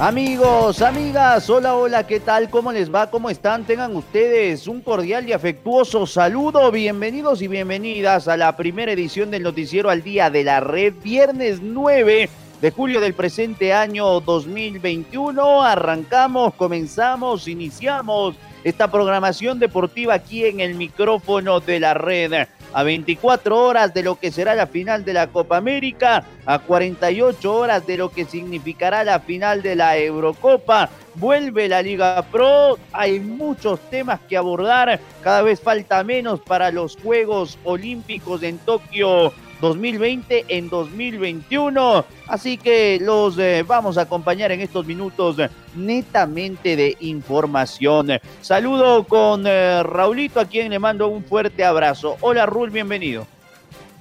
Amigos, amigas, hola, hola, ¿qué tal? ¿Cómo les va? ¿Cómo están? Tengan ustedes un cordial y afectuoso saludo. Bienvenidos y bienvenidas a la primera edición del Noticiero al Día de la Red, viernes 9 de julio del presente año 2021. Arrancamos, comenzamos, iniciamos esta programación deportiva aquí en el micrófono de la red a 24 horas de lo que será la final de la Copa América, a 48 horas de lo que significará la final de la Eurocopa. Vuelve la Liga Pro, hay muchos temas que abordar, cada vez falta menos para los Juegos Olímpicos en Tokio 2020 en 2021. Así que los eh, vamos a acompañar en estos minutos netamente de información. Saludo con eh, Raulito, a quien le mando un fuerte abrazo. Hola, Rul, bienvenido.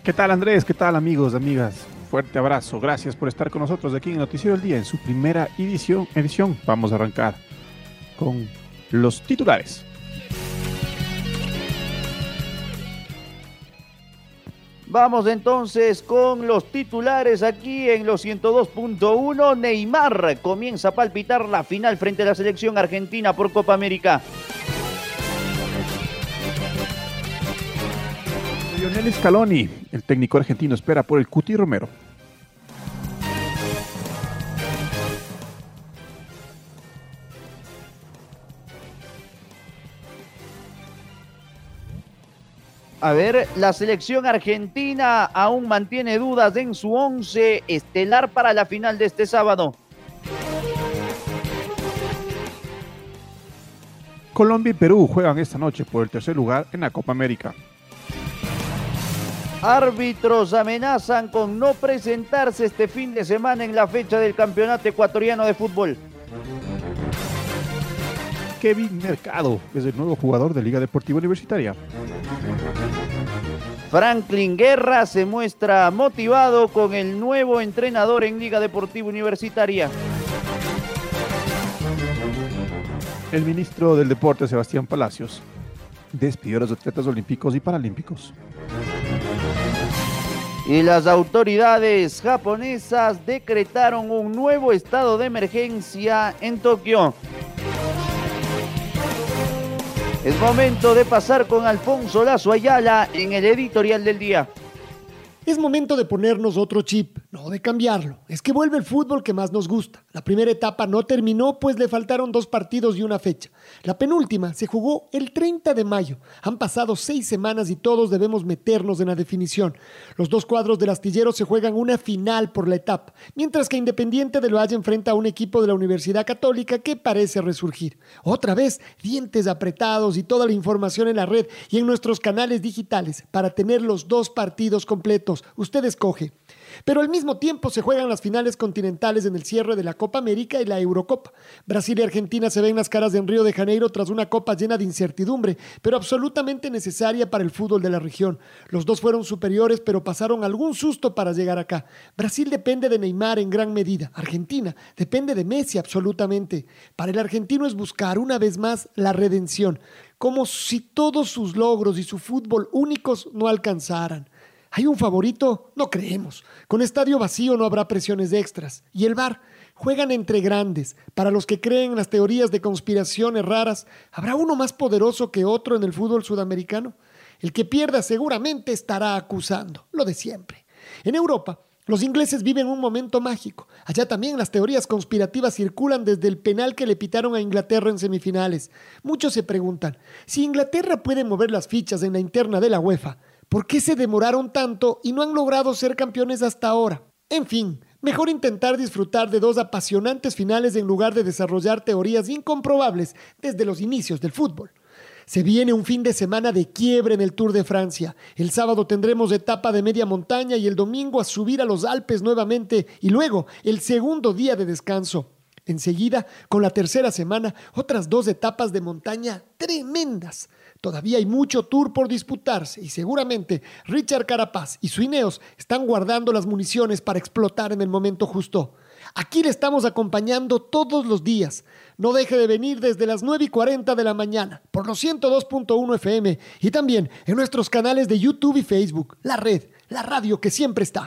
¿Qué tal, Andrés? ¿Qué tal, amigos, amigas? Fuerte abrazo. Gracias por estar con nosotros aquí en Noticiero del Día en su primera edición. edición. Vamos a arrancar con los titulares. Vamos entonces con los titulares aquí en los 102.1. Neymar comienza a palpitar la final frente a la selección argentina por Copa América. Lionel Scaloni, el técnico argentino, espera por el Cuti Romero. A ver, la selección argentina aún mantiene dudas en su once estelar para la final de este sábado. Colombia y Perú juegan esta noche por el tercer lugar en la Copa América. Árbitros amenazan con no presentarse este fin de semana en la fecha del Campeonato Ecuatoriano de Fútbol. Kevin Mercado es el nuevo jugador de Liga Deportiva Universitaria. Franklin Guerra se muestra motivado con el nuevo entrenador en Liga Deportiva Universitaria. El ministro del Deporte, Sebastián Palacios, despidió a los atletas olímpicos y paralímpicos. Y las autoridades japonesas decretaron un nuevo estado de emergencia en Tokio. Es momento de pasar con Alfonso Lazo Ayala en el editorial del día. Es momento de ponernos otro chip, no de cambiarlo. Es que vuelve el fútbol que más nos gusta. La primera etapa no terminó, pues le faltaron dos partidos y una fecha. La penúltima se jugó el 30 de mayo. Han pasado seis semanas y todos debemos meternos en la definición. Los dos cuadros del astillero se juegan una final por la etapa, mientras que Independiente de Loalle enfrenta a un equipo de la Universidad Católica que parece resurgir. Otra vez, dientes apretados y toda la información en la red y en nuestros canales digitales para tener los dos partidos completos usted escoge. Pero al mismo tiempo se juegan las finales continentales en el cierre de la Copa América y la Eurocopa. Brasil y Argentina se ven las caras en Río de Janeiro tras una copa llena de incertidumbre, pero absolutamente necesaria para el fútbol de la región. Los dos fueron superiores, pero pasaron algún susto para llegar acá. Brasil depende de Neymar en gran medida. Argentina depende de Messi absolutamente. Para el argentino es buscar una vez más la redención, como si todos sus logros y su fútbol únicos no alcanzaran. ¿Hay un favorito? No creemos. Con estadio vacío no habrá presiones extras. Y el VAR juegan entre grandes. Para los que creen en las teorías de conspiraciones raras, ¿habrá uno más poderoso que otro en el fútbol sudamericano? El que pierda seguramente estará acusando, lo de siempre. En Europa, los ingleses viven un momento mágico. Allá también las teorías conspirativas circulan desde el penal que le pitaron a Inglaterra en semifinales. Muchos se preguntan, si Inglaterra puede mover las fichas en la interna de la UEFA, ¿Por qué se demoraron tanto y no han logrado ser campeones hasta ahora? En fin, Mejor intentar disfrutar de dos apasionantes finales en lugar de desarrollar teorías incomprobables desde los inicios del fútbol. Se viene un fin de semana de quiebre en el Tour de Francia. El sábado tendremos etapa de media montaña y el domingo a subir a los Alpes nuevamente y luego el segundo día de descanso. Enseguida, con la tercera semana, otras dos etapas de montaña tremendas. Todavía hay mucho tour por disputarse y seguramente Richard Carapaz y su Ineos están guardando las municiones para explotar en el momento justo. Aquí le estamos acompañando todos los días. No deje de venir desde las 9 y 40 de la mañana por los 102.1 FM y también en nuestros canales de YouTube y Facebook. La red, la radio que siempre está.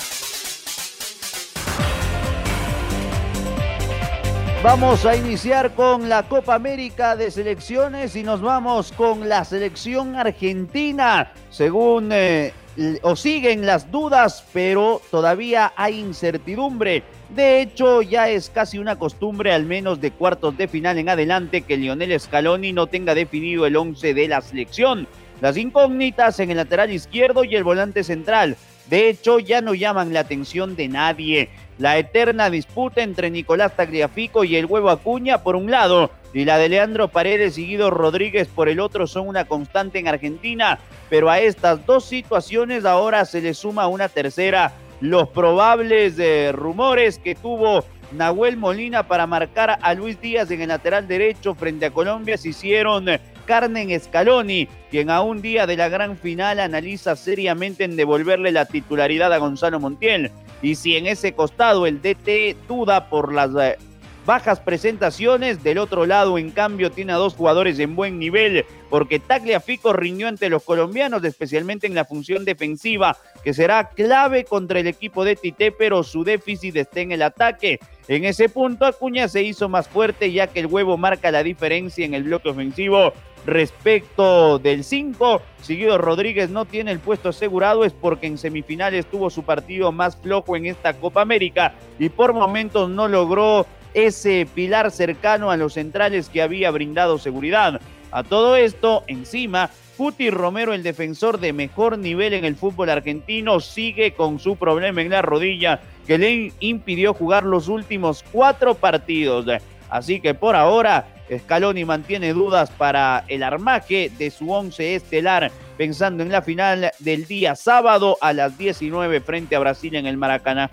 Vamos a iniciar con la Copa América de selecciones y nos vamos con la selección argentina. Según eh, o siguen las dudas, pero todavía hay incertidumbre. De hecho, ya es casi una costumbre, al menos de cuartos de final en adelante, que Lionel Scaloni no tenga definido el 11 de la selección. Las incógnitas en el lateral izquierdo y el volante central. De hecho, ya no llaman la atención de nadie. La eterna disputa entre Nicolás Tagliafico y el huevo Acuña por un lado y la de Leandro Paredes y Guido Rodríguez por el otro son una constante en Argentina, pero a estas dos situaciones ahora se le suma una tercera, los probables eh, rumores que tuvo Nahuel Molina para marcar a Luis Díaz en el lateral derecho frente a Colombia se hicieron Carmen Scaloni, quien a un día de la gran final analiza seriamente en devolverle la titularidad a Gonzalo Montiel. Y si en ese costado el DT duda por las eh, bajas presentaciones, del otro lado en cambio tiene a dos jugadores en buen nivel, porque Tagliafico riñó ante los colombianos, especialmente en la función defensiva, que será clave contra el equipo de Tite, pero su déficit está en el ataque. En ese punto Acuña se hizo más fuerte ya que el huevo marca la diferencia en el bloque ofensivo respecto del 5. Seguido Rodríguez no tiene el puesto asegurado es porque en semifinales tuvo su partido más flojo en esta Copa América y por momentos no logró ese pilar cercano a los centrales que había brindado seguridad. A todo esto, encima, Cuti Romero, el defensor de mejor nivel en el fútbol argentino, sigue con su problema en la rodilla que le impidió jugar los últimos cuatro partidos. Así que por ahora Scaloni mantiene dudas para el armaje de su once estelar, pensando en la final del día sábado a las 19 frente a Brasil en el Maracaná.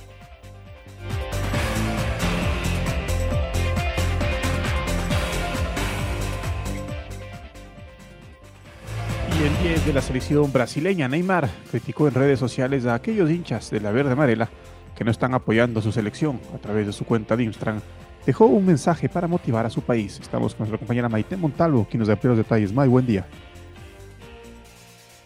Y el 10 de la selección brasileña, Neymar, criticó en redes sociales a aquellos hinchas de la verde amarela que no están apoyando su selección a través de su cuenta de Instagram dejó un mensaje para motivar a su país. Estamos con nuestra compañera Maite Montalvo, quien nos da los detalles. Muy buen día.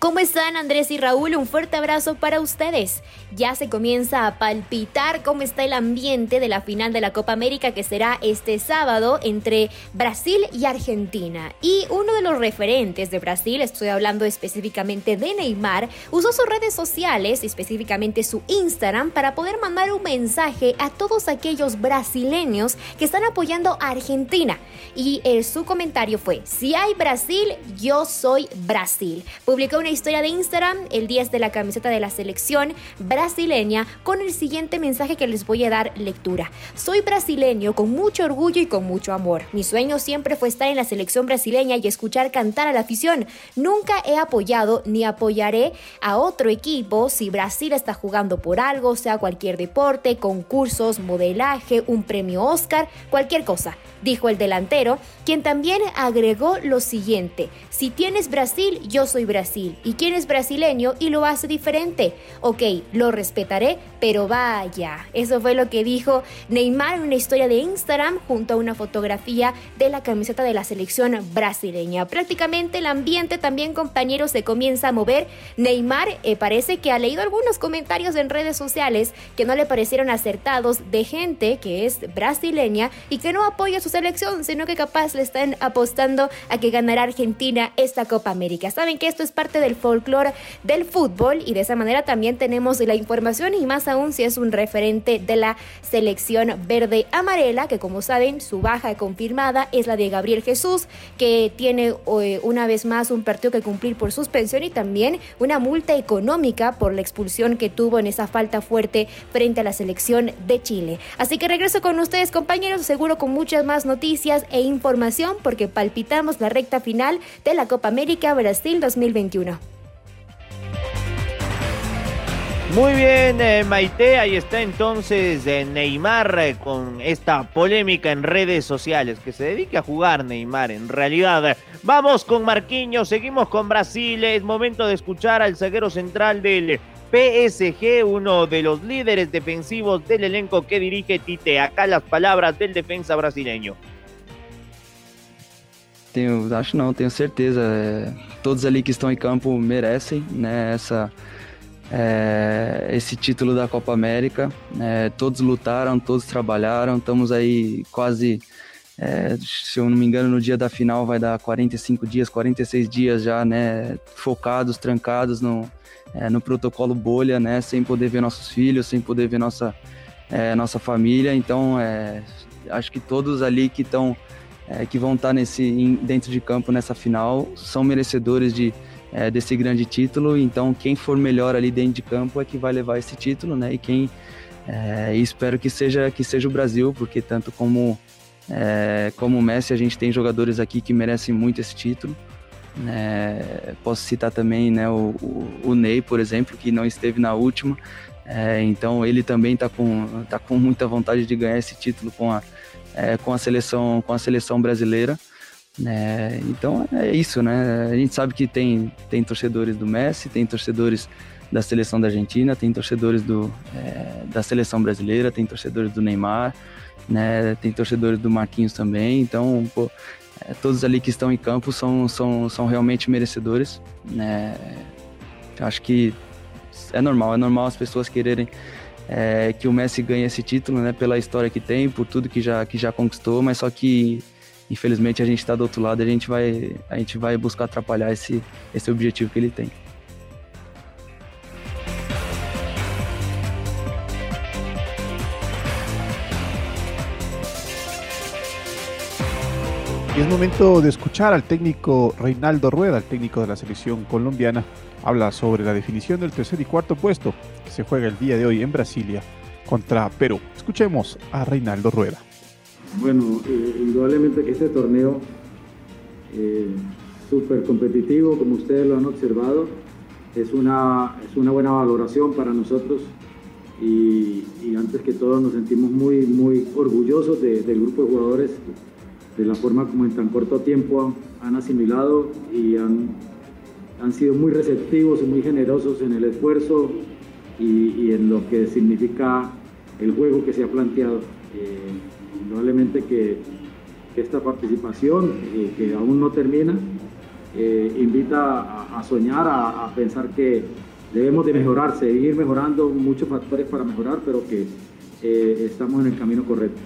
¿Cómo están Andrés y Raúl? Un fuerte abrazo para ustedes. Ya se comienza a palpitar cómo está el ambiente de la final de la Copa América que será este sábado entre Brasil y Argentina. Y uno de los referentes de Brasil, estoy hablando específicamente de Neymar, usó sus redes sociales, específicamente su Instagram, para poder mandar un mensaje a todos aquellos brasileños que están apoyando a Argentina. Y eh, su comentario fue, si hay Brasil, yo soy Brasil. Publicó una historia de Instagram, el 10 de la camiseta de la selección brasileña, con el siguiente mensaje que les voy a dar lectura. Soy brasileño con mucho orgullo y con mucho amor. Mi sueño siempre fue estar en la selección brasileña y escuchar cantar a la afición. Nunca he apoyado ni apoyaré a otro equipo si Brasil está jugando por algo, sea cualquier deporte, concursos, modelaje, un premio Oscar, cualquier cosa dijo el delantero, quien también agregó lo siguiente, si tienes Brasil, yo soy Brasil, y quien es brasileño y lo hace diferente. Ok, lo respetaré, pero vaya, eso fue lo que dijo Neymar en una historia de Instagram junto a una fotografía de la camiseta de la selección brasileña. Prácticamente el ambiente también, compañeros, se comienza a mover. Neymar eh, parece que ha leído algunos comentarios en redes sociales que no le parecieron acertados de gente que es brasileña y que no apoya su selección, sino que capaz le están apostando a que ganará Argentina esta Copa América. Saben que esto es parte del folclore folclore del fútbol y de esa manera también tenemos la información y más aún si es un referente de la selección verde amarela, que como saben su baja confirmada es la de Gabriel Jesús, que tiene eh, una vez más un partido que cumplir por suspensión y también una multa económica por la expulsión que tuvo en esa falta fuerte frente a la selección de Chile. Así que regreso con ustedes compañeros, seguro con muchas más noticias e información porque palpitamos la recta final de la Copa América Brasil 2021. Muy bien, eh, Maite, ahí está entonces eh, Neymar eh, con esta polémica en redes sociales, que se dedique a jugar Neymar en realidad. Vamos con Marquinhos, seguimos con Brasil, es momento de escuchar al zaguero central del PSG, uno de los líderes defensivos del elenco que dirige Tite. Acá las palabras del defensa brasileño. Tenho, acho não, tenho certeza. Todos ali que estão em campo merecem né, essa, é, esse título da Copa América. É, todos lutaram, todos trabalharam. Estamos aí quase, é, se eu não me engano, no dia da final vai dar 45 dias, 46 dias já, né? Focados, trancados no, é, no protocolo bolha, né? Sem poder ver nossos filhos, sem poder ver nossa, é, nossa família. Então, é, acho que todos ali que estão que vão estar nesse dentro de campo nessa final são merecedores de é, desse grande título. Então, quem for melhor ali dentro de campo é que vai levar esse título, né? E quem é, espero que seja que seja o Brasil, porque tanto como é, como o Messi, a gente tem jogadores aqui que merecem muito esse título. É, posso citar também né, o, o, o, Ney, por exemplo, que não esteve na última. É, então ele também está com, tá com muita vontade de ganhar esse título com a, é, com a seleção com a seleção brasileira. É, então é isso, né? A gente sabe que tem, tem torcedores do Messi, tem torcedores da seleção da Argentina, tem torcedores do, é, da seleção brasileira, tem torcedores do Neymar, né? Tem torcedores do Marquinhos também. Então, pô, é, todos ali que estão em campo são, são, são realmente merecedores. Né? Acho que é normal, é normal as pessoas quererem é, que o Messi ganhe esse título, né? Pela história que tem, por tudo que já, que já conquistou, mas só que infelizmente a gente está do outro lado, a gente vai a gente vai buscar atrapalhar esse esse objetivo que ele tem. Es momento de escuchar al técnico Reinaldo Rueda, el técnico de la selección colombiana. Habla sobre la definición del tercer y cuarto puesto que se juega el día de hoy en Brasilia contra Perú. Escuchemos a Reinaldo Rueda. Bueno, eh, indudablemente que este torneo eh, súper competitivo, como ustedes lo han observado, es una, es una buena valoración para nosotros y, antes que todo nos sentimos muy, muy orgullosos del grupo de jugadores, de la forma como en tan corto tiempo han, asimilado y han, han, sido muy receptivos y muy generosos en el esfuerzo y, en lo que significa el juego que se ha planteado. Eh, indudablemente que, esta participación, eh, que aún no termina, eh, invita a, soñar, a, pensar que debemos de mejorar, seguir mejorando, muchos factores para mejorar, pero que eh, estamos en el camino correcto.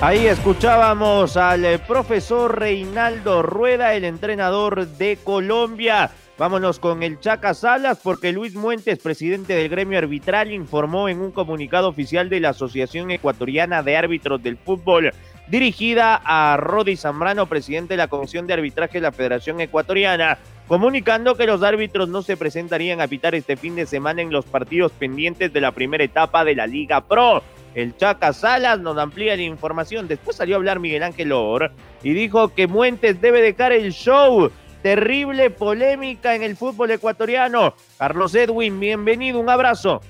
Ahí escuchábamos al profesor Reinaldo Rueda, el entrenador de Colombia. Vámonos con el Chaca Salas porque Luis Muentes, presidente del gremio arbitral, informó en un comunicado oficial de la Asociación Ecuatoriana de Árbitros del Fútbol, dirigida a Rodi Zambrano, presidente de la Comisión de Arbitraje de la Federación Ecuatoriana, comunicando que los árbitros no se presentarían a pitar este fin de semana en los partidos pendientes de la primera etapa de la Liga Pro. El Chaca Salas nos amplía la información. Después salió a hablar Miguel Ángel Or y dijo que Muentes debe dejar el show terrible polémica en el fútbol ecuatoriano. Carlos Edwin, bienvenido, un abrazo.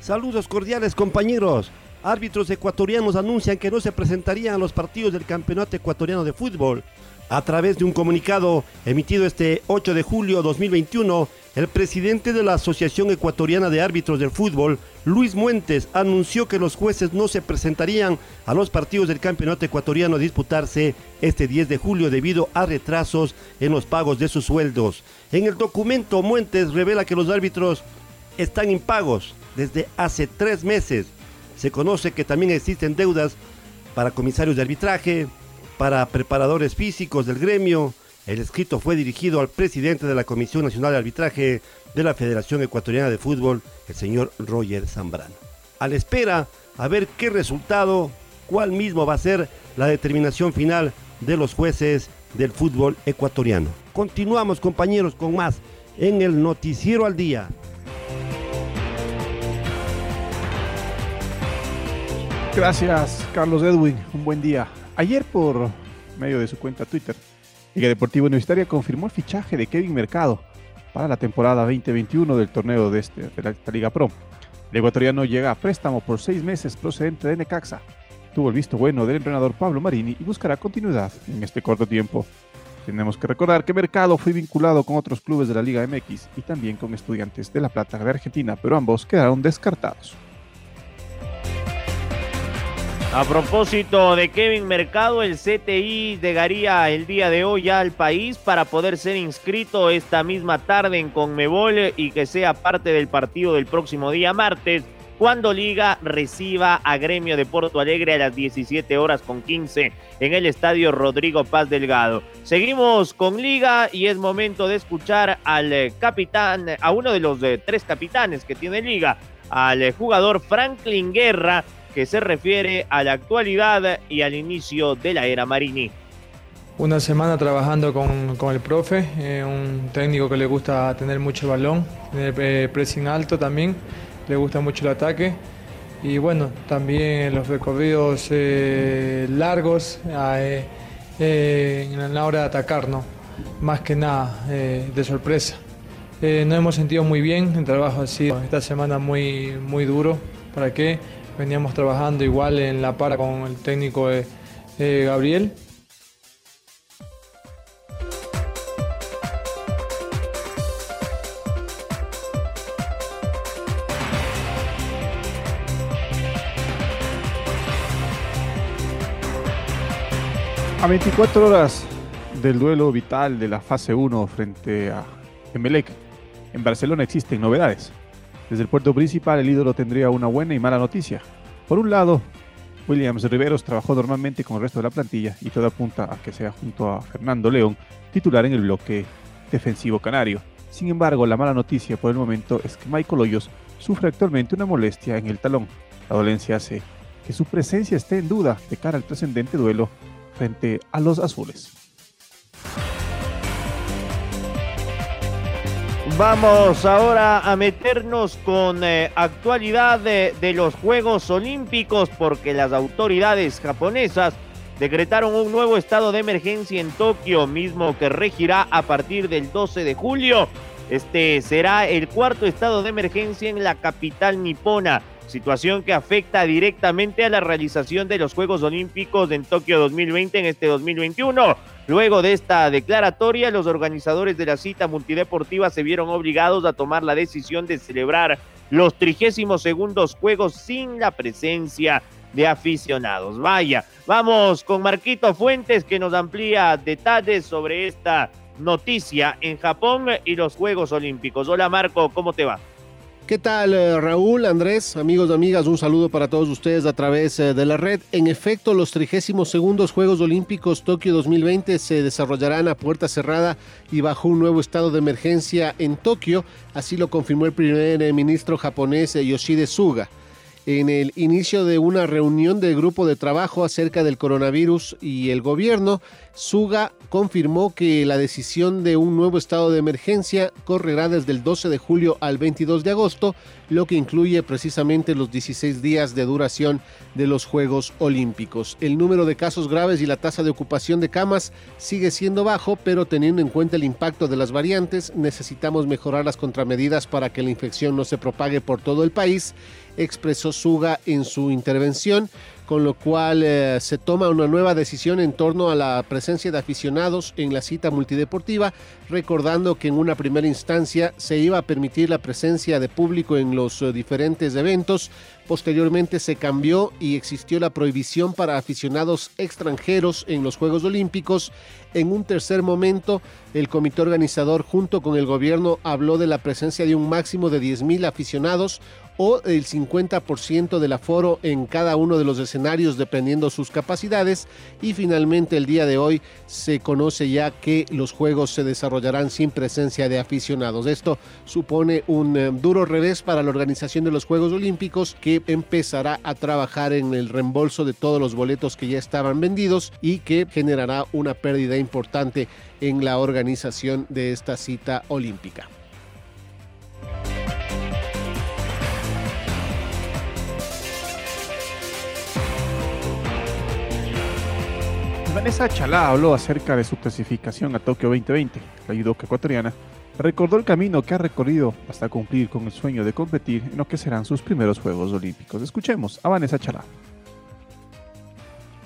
Saludos cordiales compañeros. Árbitros ecuatorianos anuncian que no se presentarían a los partidos del Campeonato Ecuatoriano de Fútbol. A través de un comunicado emitido este 8 de julio 2021, el presidente de la Asociación Ecuatoriana de Árbitros del Fútbol, Luis Muentes, anunció que los jueces no se presentarían a los partidos del Campeonato Ecuatoriano a disputarse este 10 de julio debido a retrasos en los pagos de sus sueldos. En el documento, Muentes revela que los árbitros están impagos desde hace tres meses. Se conoce que también existen deudas para comisarios de arbitraje, para preparadores físicos del gremio. El escrito fue dirigido al presidente de la Comisión Nacional de Arbitraje de la Federación Ecuatoriana de Fútbol, el señor Roger Zambrano. A la espera a ver qué resultado, cuál mismo va a ser la determinación final de los jueces del fútbol ecuatoriano. Continuamos compañeros con más en el Noticiero al Día. Gracias, Carlos Edwin. Un buen día. Ayer, por medio de su cuenta Twitter, Liga Deportiva Universitaria confirmó el fichaje de Kevin Mercado para la temporada 2021 del torneo de, este, de la Liga Pro. El ecuatoriano llega a préstamo por seis meses procedente de Necaxa. Tuvo el visto bueno del entrenador Pablo Marini y buscará continuidad en este corto tiempo. Tenemos que recordar que Mercado fue vinculado con otros clubes de la Liga MX y también con estudiantes de La Plata de Argentina, pero ambos quedaron descartados. A propósito de Kevin Mercado, el CTI llegaría el día de hoy ya al país para poder ser inscrito esta misma tarde en Conmebol y que sea parte del partido del próximo día martes, cuando Liga reciba a Gremio de Porto Alegre a las 17 horas con 15 en el estadio Rodrigo Paz Delgado. Seguimos con Liga y es momento de escuchar al capitán, a uno de los eh, tres capitanes que tiene Liga, al jugador Franklin Guerra que se refiere a la actualidad y al inicio de la era Marini. Una semana trabajando con, con el profe, eh, un técnico que le gusta tener mucho balón, tener eh, pressing alto también, le gusta mucho el ataque y bueno, también los recorridos eh, largos en la hora de atacar, ¿no? más que nada de sorpresa. nos hemos sentido muy bien, el trabajo ha sido esta semana muy, muy duro, ¿para qué? Veníamos trabajando igual en la para con el técnico eh, eh, Gabriel. A 24 horas del duelo vital de la fase 1 frente a Emelec, en Barcelona existen novedades. Desde el puerto principal, el ídolo tendría una buena y mala noticia. Por un lado, Williams Riveros trabajó normalmente con el resto de la plantilla y todo apunta a que sea junto a Fernando León titular en el bloque defensivo canario. Sin embargo, la mala noticia por el momento es que Michael Hoyos sufre actualmente una molestia en el talón. La dolencia hace que su presencia esté en duda de cara al trascendente duelo frente a los azules. Vamos ahora a meternos con eh, actualidad de, de, los Juegos Olímpicos porque las autoridades japonesas decretaron un nuevo estado de emergencia en Tokio, mismo que regirá a partir del 12 de julio. Este será el cuarto estado de emergencia en la capital nipona, situación que afecta directamente a la realización de los Juegos Olímpicos en Tokio 2020 en este 2021. Luego de esta declaratoria, los organizadores de la cita multideportiva se vieron obligados a tomar la decisión de celebrar los 32 segundos Juegos sin la presencia de aficionados. Vaya, vamos con Marquito Fuentes que nos amplía detalles sobre esta noticia en Japón y los Juegos Olímpicos. Hola Marco, ¿cómo te va? ¿Qué tal eh, Raúl, Andrés, amigos amigas? Un saludo para todos ustedes a través eh, de la red. En efecto, los 32 segundos Juegos Olímpicos Tokio 2020 se desarrollarán a puerta cerrada y bajo un nuevo estado de emergencia en Tokio, así lo confirmó el primer eh, ministro japonés Yoshide Suga en el inicio de una reunión del grupo de trabajo acerca del coronavirus y el gobierno, Suga confirmó que la decisión de un nuevo estado de emergencia correrá desde el 12 de julio al 22 de agosto, lo que incluye precisamente los 16 días de duración de los Juegos Olímpicos. El número de casos graves y la tasa de ocupación de camas sigue siendo bajo, pero teniendo en cuenta el impacto de las variantes, necesitamos mejorar las contramedidas para que la infección no se propague por todo el país expresó Suga en su intervención, con lo cual eh, se toma una nueva decisión en torno a la presencia de aficionados en la cita multideportiva, recordando que en una primera instancia se iba a permitir la presencia de público en los eh, diferentes eventos, posteriormente se cambió y existió la prohibición para aficionados extranjeros en los Juegos Olímpicos. En un tercer momento, el comité organizador junto con el gobierno habló de la presencia de un máximo de 10.000 aficionados o el 50% del aforo en cada uno de los escenarios dependiendo sus capacidades y finalmente el día de hoy se conoce ya que los juegos se desarrollarán sin presencia de aficionados. Esto supone un eh, duro revés para la organización de los Juegos Olímpicos que empezará a trabajar en el reembolso de todos los boletos que ya estaban vendidos y que generará una pérdida importante en la organización de esta cita olímpica. Vanessa Chalá habló acerca de su clasificación a Tokio 2020. La judoka ecuatoriana recordó el camino que ha recorrido hasta cumplir con el sueño de competir en lo que serán sus primeros Juegos Olímpicos. Escuchemos a Vanessa Chalá.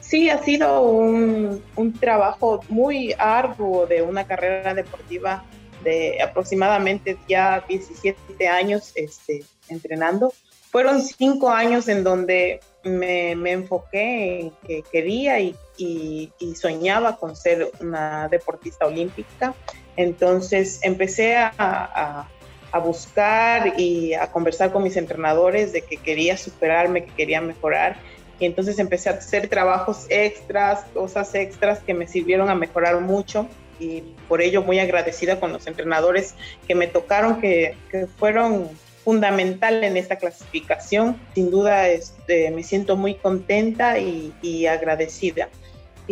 Sí, ha sido un, un trabajo muy arduo de una carrera deportiva de aproximadamente ya 17 años este, entrenando. Fueron cinco años en donde me, me enfoqué en que quería y, y, y, soñaba con ser una deportista olímpica. Entonces empecé a, a, a, buscar y a conversar con mis entrenadores de que quería superarme, que quería mejorar. Y entonces empecé a hacer trabajos extras, cosas extras que me sirvieron a mejorar mucho. Y por ello muy agradecida con los entrenadores que me tocaron, que, que fueron fundamental en esta clasificación. Sin duda este, me siento muy contenta y, y agradecida.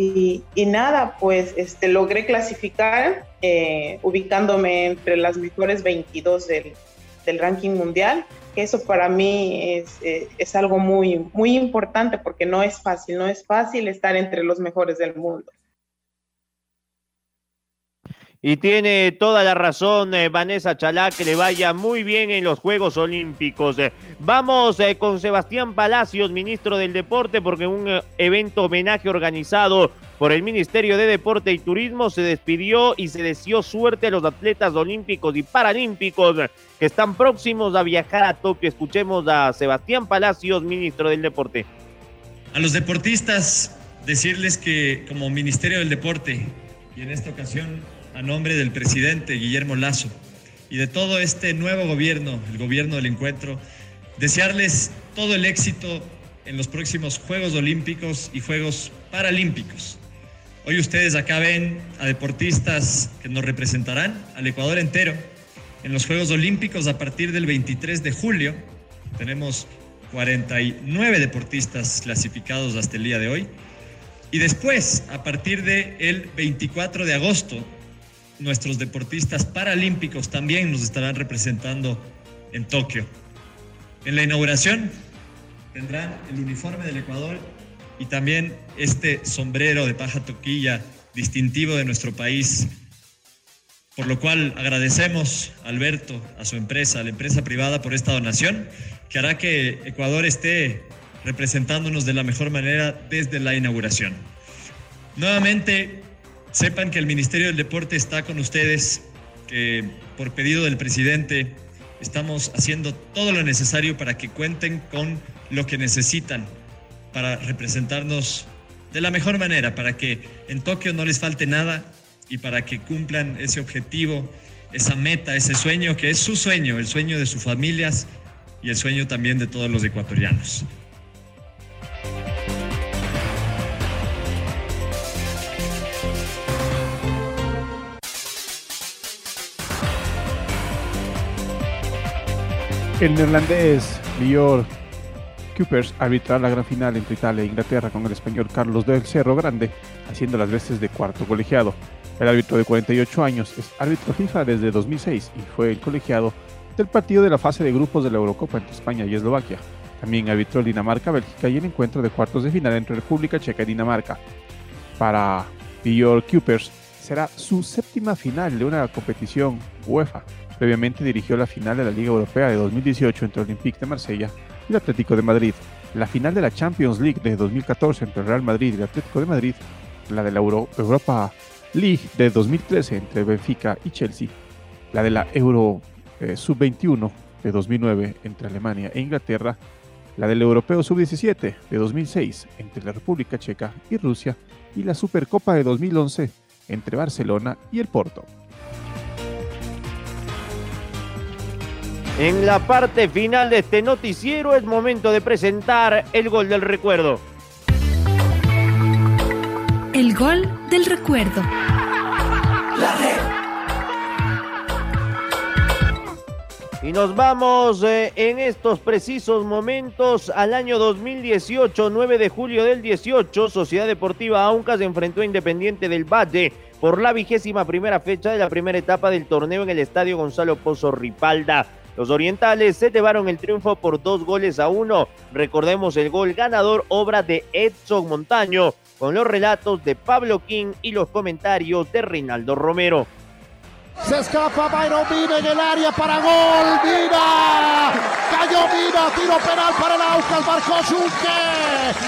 Y, y, nada, pues este, logré clasificar eh, ubicándome entre las mejores 22 del, del ranking mundial. Eso para mí es, eh, es algo muy, muy importante porque no es fácil, no es fácil estar entre los mejores del mundo. Y tiene toda la razón eh, Vanessa Chalá, que le vaya muy bien en los Juegos Olímpicos. Eh, vamos eh, con Sebastián Palacios, ministro del Deporte, porque un evento homenaje organizado por el Ministerio de Deporte y Turismo se despidió y se deseó suerte a los atletas olímpicos y paralímpicos que están próximos a viajar a Tokio. Escuchemos a Sebastián Palacios, ministro del Deporte. A los deportistas, decirles que como Ministerio del Deporte, y en esta ocasión a nombre del presidente Guillermo Lazo y de todo este nuevo gobierno, el gobierno del encuentro, desearles todo el éxito en los próximos Juegos Olímpicos y Juegos Paralímpicos. Hoy ustedes acá ven a deportistas que nos representarán al Ecuador entero en los Juegos Olímpicos a partir del 23 de julio. Tenemos 49 deportistas clasificados hasta el día de hoy. Y después, a partir del 24 de agosto, nuestros deportistas paralímpicos también nos estarán representando en Tokio. En la inauguración tendrán el uniforme del Ecuador y también este sombrero de paja toquilla distintivo de nuestro país, por lo cual agradecemos a Alberto, a su empresa, a la empresa privada por esta donación, que hará que Ecuador esté representándonos de la mejor manera desde la inauguración. Nuevamente, sepan que el Ministerio del Deporte está con ustedes, que por pedido del presidente estamos haciendo todo lo necesario para que cuenten con lo que necesitan para representarnos de la mejor manera, para que en Tokio no les falte nada y para que cumplan ese objetivo, esa meta, ese sueño que es su sueño, el sueño de sus familias y el sueño también de todos los ecuatorianos. El neerlandés Lior Coopers arbitrará la gran final entre Italia e Inglaterra con el español Carlos del Cerro Grande, haciendo las veces de cuarto colegiado. El árbitro de 48 años es árbitro FIFA desde 2006 y fue el colegiado del partido de la fase de grupos de la Eurocopa entre España y Eslovaquia. También arbitró Dinamarca-Bélgica y el encuentro de cuartos de final entre República Checa y Dinamarca. Para Lior Coopers será su séptima final de una competición UEFA Previamente dirigió la final de la Liga Europea de 2018 entre Olympique de Marsella y el Atlético de Madrid, la final de la Champions League de 2014 entre el Real Madrid y el Atlético de Madrid, la de la Euro Europa League de 2013 entre Benfica y Chelsea, la de la Euro eh, Sub-21 de 2009 entre Alemania e Inglaterra, la del Europeo Sub-17 de 2006 entre la República Checa y Rusia y la Supercopa de 2011 entre Barcelona y el Porto. En la parte final de este noticiero es momento de presentar el gol del recuerdo. El gol del recuerdo. Y nos vamos eh, en estos precisos momentos al año 2018, 9 de julio del 18, Sociedad Deportiva Auncas se enfrentó a Independiente del Valle por la vigésima primera fecha de la primera etapa del torneo en el Estadio Gonzalo Pozo Ripalda. Los orientales se llevaron el triunfo por dos goles a uno. Recordemos el gol ganador, obra de Edson Montaño, con los relatos de Pablo King y los comentarios de Reinaldo Romero. Se escapa Byron Mina en el área para gol. Mina. Cayó Mina. Tiro penal para el Aucas. Marcó Junque.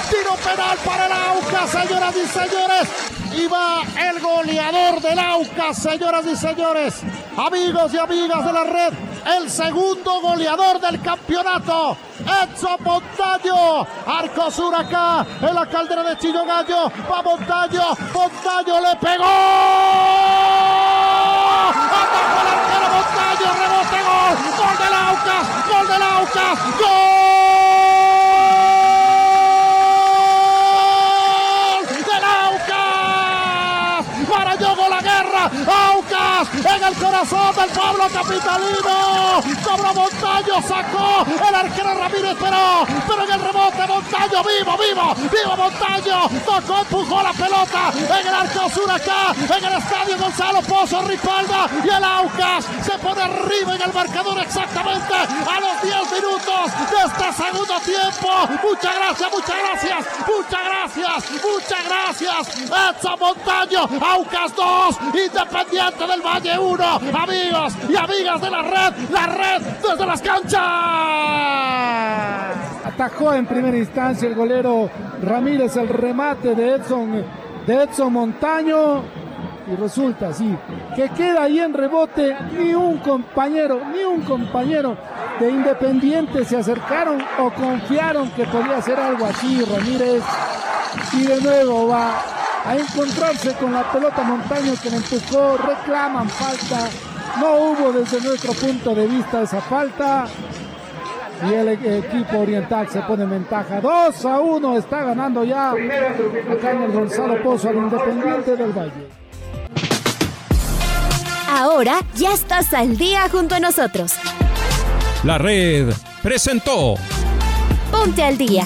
Tiro penal para el Aucas, señoras y señores. Y va el goleador del Aucas, señoras y señores. Amigos y amigas de la red. El segundo goleador del campeonato. Edson Montaño. Arcosur acá en la caldera de Chillo Gallo. Va Montaño. Montaño le pegó. Atacó el arquero Montaño, rebote, gol, gol del Aucas, gol del Aucas, gol del Aucas, para Yogo la guerra, En el corazón del Pablo Capitalino, cobró Montaño, sacó el arquero Ramírez, pero, pero en el rebote Montaño, vivo, vivo, vivo Montaño, tocó, empujó la pelota en el arco sur acá, en el estadio Gonzalo Pozo Ripalda y el Aucas se pone arriba en el marcador exactamente a los 10 minutos de este segundo tiempo. Muchas gracias, muchas gracias, muchas gracias, muchas gracias. Edson Montaño, Aucas 2, Independiente del Valle 1. Amigos y amigas de la red, la red desde las canchas. Atajó en primera instancia el golero Ramírez el remate de Edson, de Edson Montaño. Y resulta así, que queda ahí en rebote, ni un compañero, ni un compañero de Independiente se acercaron o confiaron que podía hacer algo así Ramírez. Y de nuevo va a encontrarse con la pelota Montaño que le empujó, reclaman falta. No hubo desde nuestro punto de vista esa falta. Y el equipo oriental se pone en ventaja. 2 a 1 está ganando ya acá en el Gonzalo Pozo al Independiente del Valle. Ahora ya estás al día junto a nosotros. La red presentó Ponte al día.